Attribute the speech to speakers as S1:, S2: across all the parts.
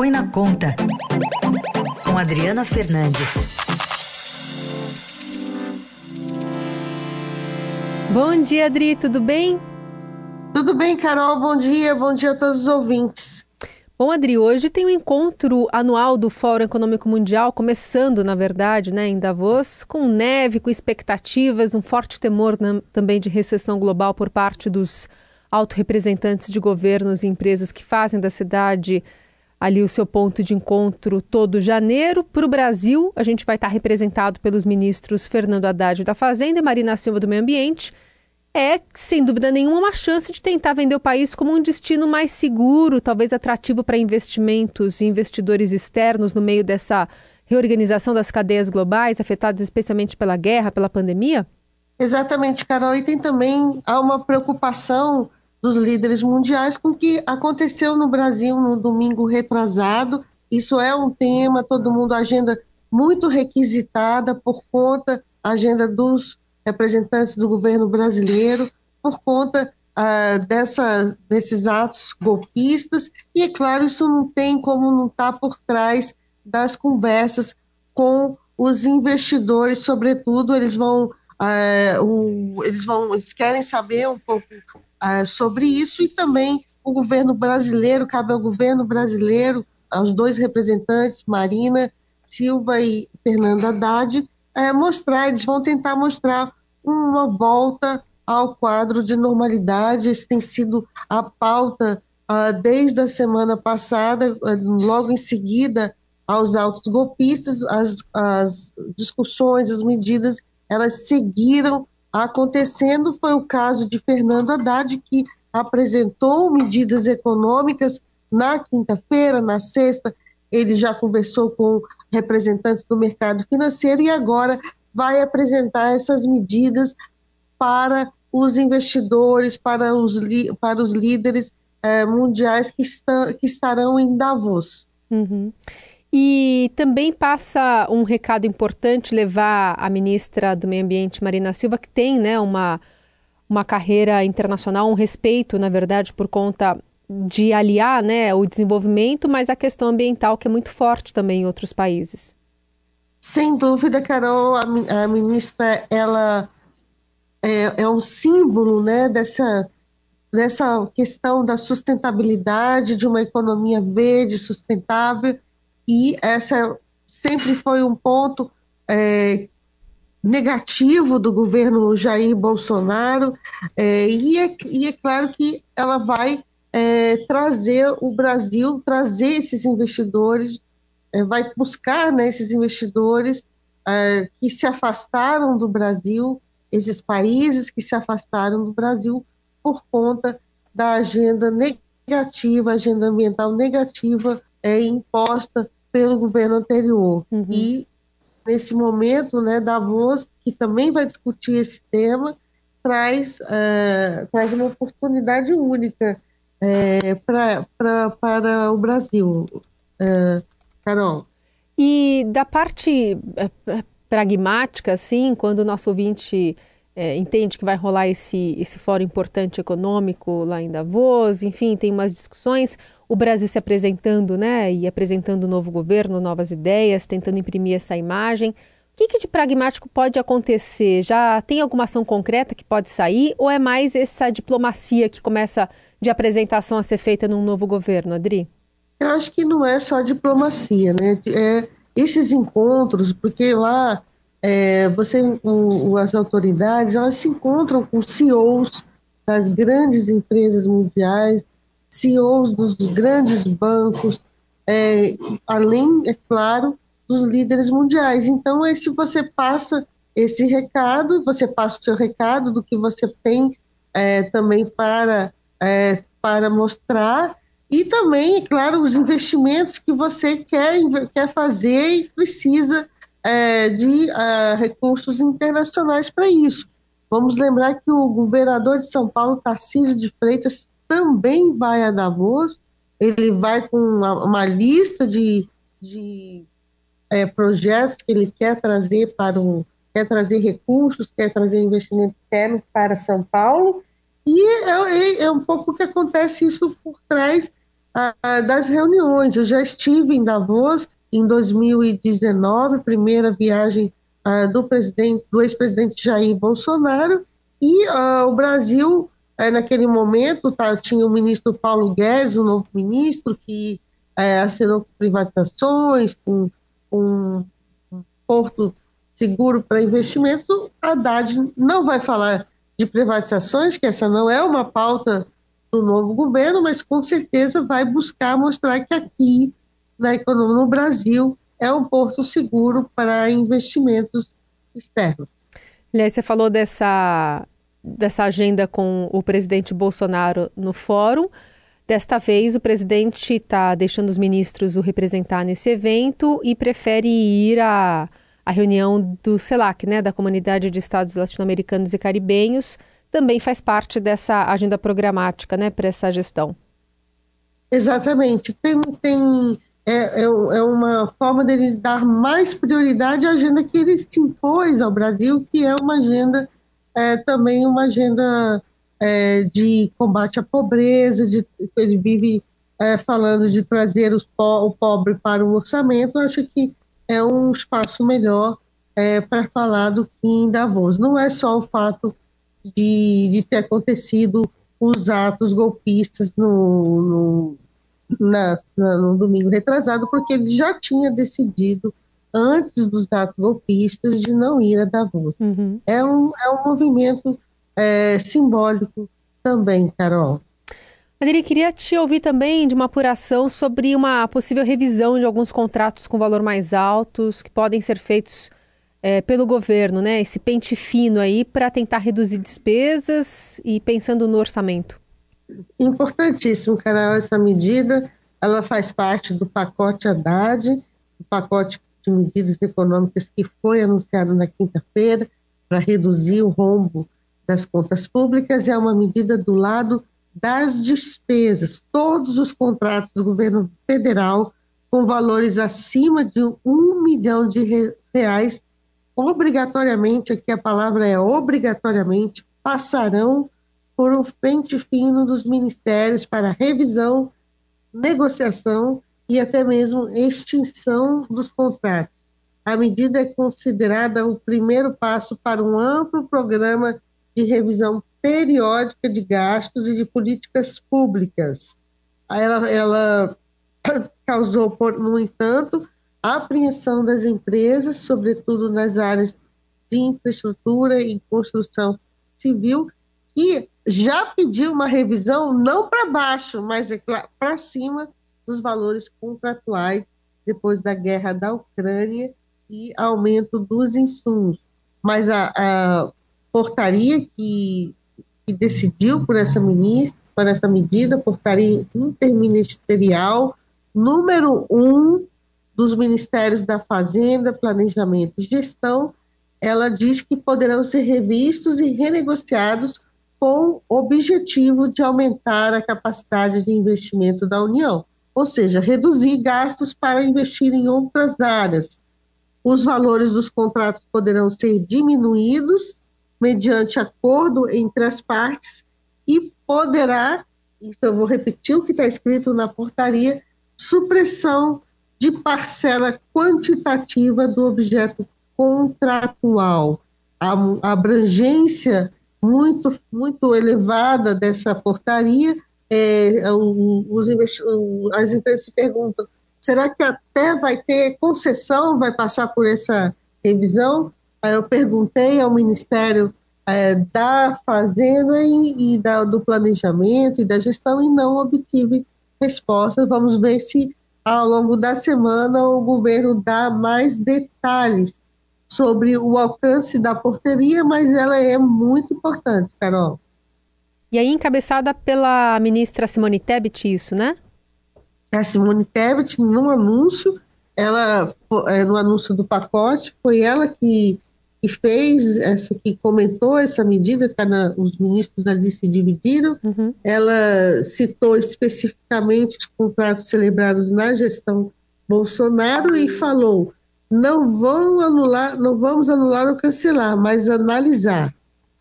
S1: Põe na Conta, com Adriana Fernandes.
S2: Bom dia, Adri, tudo bem?
S3: Tudo bem, Carol, bom dia, bom dia a todos os ouvintes.
S2: Bom, Adri, hoje tem o um encontro anual do Fórum Econômico Mundial, começando, na verdade, né, em Davos, com neve, com expectativas, um forte temor né, também de recessão global por parte dos autorrepresentantes de governos e empresas que fazem da cidade ali o seu ponto de encontro todo janeiro. Para o Brasil, a gente vai estar representado pelos ministros Fernando Haddad da Fazenda e Marina Silva do Meio Ambiente é, sem dúvida nenhuma, uma chance de tentar vender o país como um destino mais seguro, talvez atrativo para investimentos e investidores externos no meio dessa reorganização das cadeias globais, afetadas especialmente pela guerra, pela pandemia?
S3: Exatamente, Carol. E tem também há uma preocupação dos líderes mundiais com o que aconteceu no Brasil no domingo retrasado. Isso é um tema, todo mundo, agenda muito requisitada por conta, agenda dos representantes do governo brasileiro por conta ah, dessa, desses atos golpistas, e é claro, isso não tem como não estar tá por trás das conversas com os investidores, sobretudo, eles vão, ah, o, eles vão, eles querem saber um pouco ah, sobre isso, e também o governo brasileiro, cabe ao governo brasileiro, aos dois representantes, Marina Silva e Fernando Haddad, é, mostrar, eles vão tentar mostrar uma volta ao quadro de normalidade. Esse tem sido a pauta uh, desde a semana passada, uh, logo em seguida aos autos golpistas, as, as discussões, as medidas, elas seguiram acontecendo. Foi o caso de Fernando Haddad, que apresentou medidas econômicas na quinta-feira, na sexta, ele já conversou com representantes do mercado financeiro e agora vai apresentar essas medidas para os investidores, para os, para os líderes eh, mundiais que, estão, que estarão em Davos.
S2: Uhum. E também passa um recado importante levar a ministra do Meio Ambiente, Marina Silva, que tem né, uma, uma carreira internacional, um respeito, na verdade, por conta de aliar né, o desenvolvimento, mas a questão ambiental, que é muito forte também em outros países.
S3: Sem dúvida, Carol, a, a ministra ela é, é, um símbolo né, dessa, dessa questão da sustentabilidade, de uma economia verde, sustentável, e essa sempre foi um ponto é, negativo do governo Jair Bolsonaro, é, e, é, e, é, claro que ela vai é, trazer o Brasil, trazer esses investidores é, vai buscar né, esses investidores é, que se afastaram do Brasil, esses países que se afastaram do Brasil por conta da agenda negativa, agenda ambiental negativa é, imposta pelo governo anterior. Uhum. E nesse momento, né, Davos, que também vai discutir esse tema, traz, uh, traz uma oportunidade única pra, pra, para o Brasil. Uh, Carol.
S2: E da parte pragmática, assim, quando o nosso ouvinte é, entende que vai rolar esse, esse fórum importante econômico lá em Davos, enfim, tem umas discussões, o Brasil se apresentando, né, e apresentando um novo governo, novas ideias, tentando imprimir essa imagem. O que, que de pragmático pode acontecer? Já tem alguma ação concreta que pode sair ou é mais essa diplomacia que começa de apresentação a ser feita num novo governo, Adri?
S3: Eu acho que não é só diplomacia, né? É esses encontros, porque lá é, você, o, as autoridades, elas se encontram com CEOs das grandes empresas mundiais, CEOs dos grandes bancos, é, além, é claro, dos líderes mundiais. Então, se você passa esse recado, você passa o seu recado do que você tem é, também para, é, para mostrar, e também, é claro, os investimentos que você quer, quer fazer e precisa é, de uh, recursos internacionais para isso. Vamos lembrar que o governador de São Paulo, Tarcísio de Freitas, também vai a Davos, ele vai com uma, uma lista de, de é, projetos que ele quer trazer para o quer trazer recursos, quer trazer investimento externo para São Paulo, e é, é, é um pouco o que acontece isso por trás ah, das reuniões. Eu já estive em Davos em 2019, primeira viagem ah, do presidente, do ex-presidente Jair Bolsonaro, e ah, o Brasil, eh, naquele momento, tá, tinha o ministro Paulo Guedes, o novo ministro, que eh, assinou privatizações, com, com um porto seguro para investimentos. Haddad não vai falar de privatizações, que essa não é uma pauta do novo governo, mas com certeza vai buscar mostrar que aqui, na economia, no Brasil, é um porto seguro para investimentos externos.
S2: Aliás, você falou dessa, dessa agenda com o presidente Bolsonaro no fórum. Desta vez, o presidente está deixando os ministros o representar nesse evento e prefere ir à, à reunião do CELAC, né, da Comunidade de Estados Latino-Americanos e Caribenhos, também faz parte dessa agenda programática, né, para essa gestão.
S3: Exatamente. Tem, tem é, é, é, uma forma dele dar mais prioridade à agenda que ele se impôs ao Brasil, que é uma agenda, é, também uma agenda é, de combate à pobreza, de, ele vive é, falando de trazer os, o pobre para o orçamento. Acho que é um espaço melhor é, para falar do que em Davos. Não é só o fato de, de ter acontecido os atos golpistas no, no, na, no domingo retrasado, porque ele já tinha decidido, antes dos atos golpistas, de não ir a Davos. Uhum. É, um, é um movimento é, simbólico também, Carol.
S2: Adri, queria te ouvir também de uma apuração sobre uma possível revisão de alguns contratos com valor mais altos que podem ser feitos é, pelo governo, né? Esse pente fino aí para tentar reduzir despesas e pensando no orçamento.
S3: Importantíssimo, Carol, essa medida. Ela faz parte do pacote Haddad, o pacote de medidas econômicas que foi anunciado na quinta-feira para reduzir o rombo das contas públicas. É uma medida do lado das despesas. Todos os contratos do governo federal com valores acima de um milhão de reais obrigatoriamente, aqui a palavra é obrigatoriamente, passarão por um pente fino dos ministérios para revisão, negociação e até mesmo extinção dos contratos. A medida é considerada o primeiro passo para um amplo programa de revisão periódica de gastos e de políticas públicas. Ela, ela causou, no entanto, apreensão das empresas, sobretudo nas áreas de infraestrutura e construção civil, que já pediu uma revisão não para baixo, mas é para cima dos valores contratuais depois da guerra da Ucrânia e aumento dos insumos. Mas a, a portaria que, que, decidiu por essa ministra, por essa medida, portaria interministerial número um dos Ministérios da Fazenda, Planejamento e Gestão, ela diz que poderão ser revistos e renegociados com objetivo de aumentar a capacidade de investimento da União, ou seja, reduzir gastos para investir em outras áreas. Os valores dos contratos poderão ser diminuídos mediante acordo entre as partes e poderá, isso eu vou repetir o que está escrito na portaria, supressão de parcela quantitativa do objeto contratual. A, abrangência muito, muito elevada dessa portaria, é, os, as empresas se perguntam: será que até vai ter concessão, vai passar por essa revisão? Aí eu perguntei ao Ministério é, da Fazenda e, e da, do Planejamento e da Gestão e não obtive resposta. Vamos ver se ao longo da semana, o governo dá mais detalhes sobre o alcance da porteria, mas ela é muito importante, Carol.
S2: E aí, encabeçada pela ministra Simone Tebet, isso, né?
S3: A Simone Tebet, no anúncio, ela, é, no anúncio do pacote, foi ela que que fez, essa que comentou essa medida, cada, os ministros ali se dividiram. Uhum. Ela citou especificamente os contratos celebrados na gestão Bolsonaro e falou: não vão anular, não vamos anular ou cancelar, mas analisar.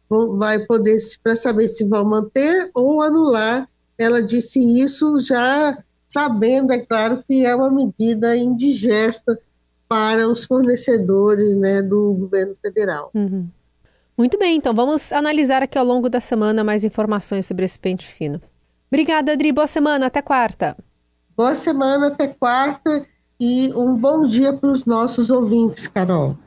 S3: Vai poder para saber se vão manter ou anular. Ela disse isso já sabendo, é claro, que é uma medida indigesta para os fornecedores né, do governo federal.
S2: Uhum. Muito bem, então vamos analisar aqui ao longo da semana mais informações sobre esse pente fino. Obrigada, Adri. Boa semana. Até quarta.
S3: Boa semana, até quarta. E um bom dia para os nossos ouvintes, Carol.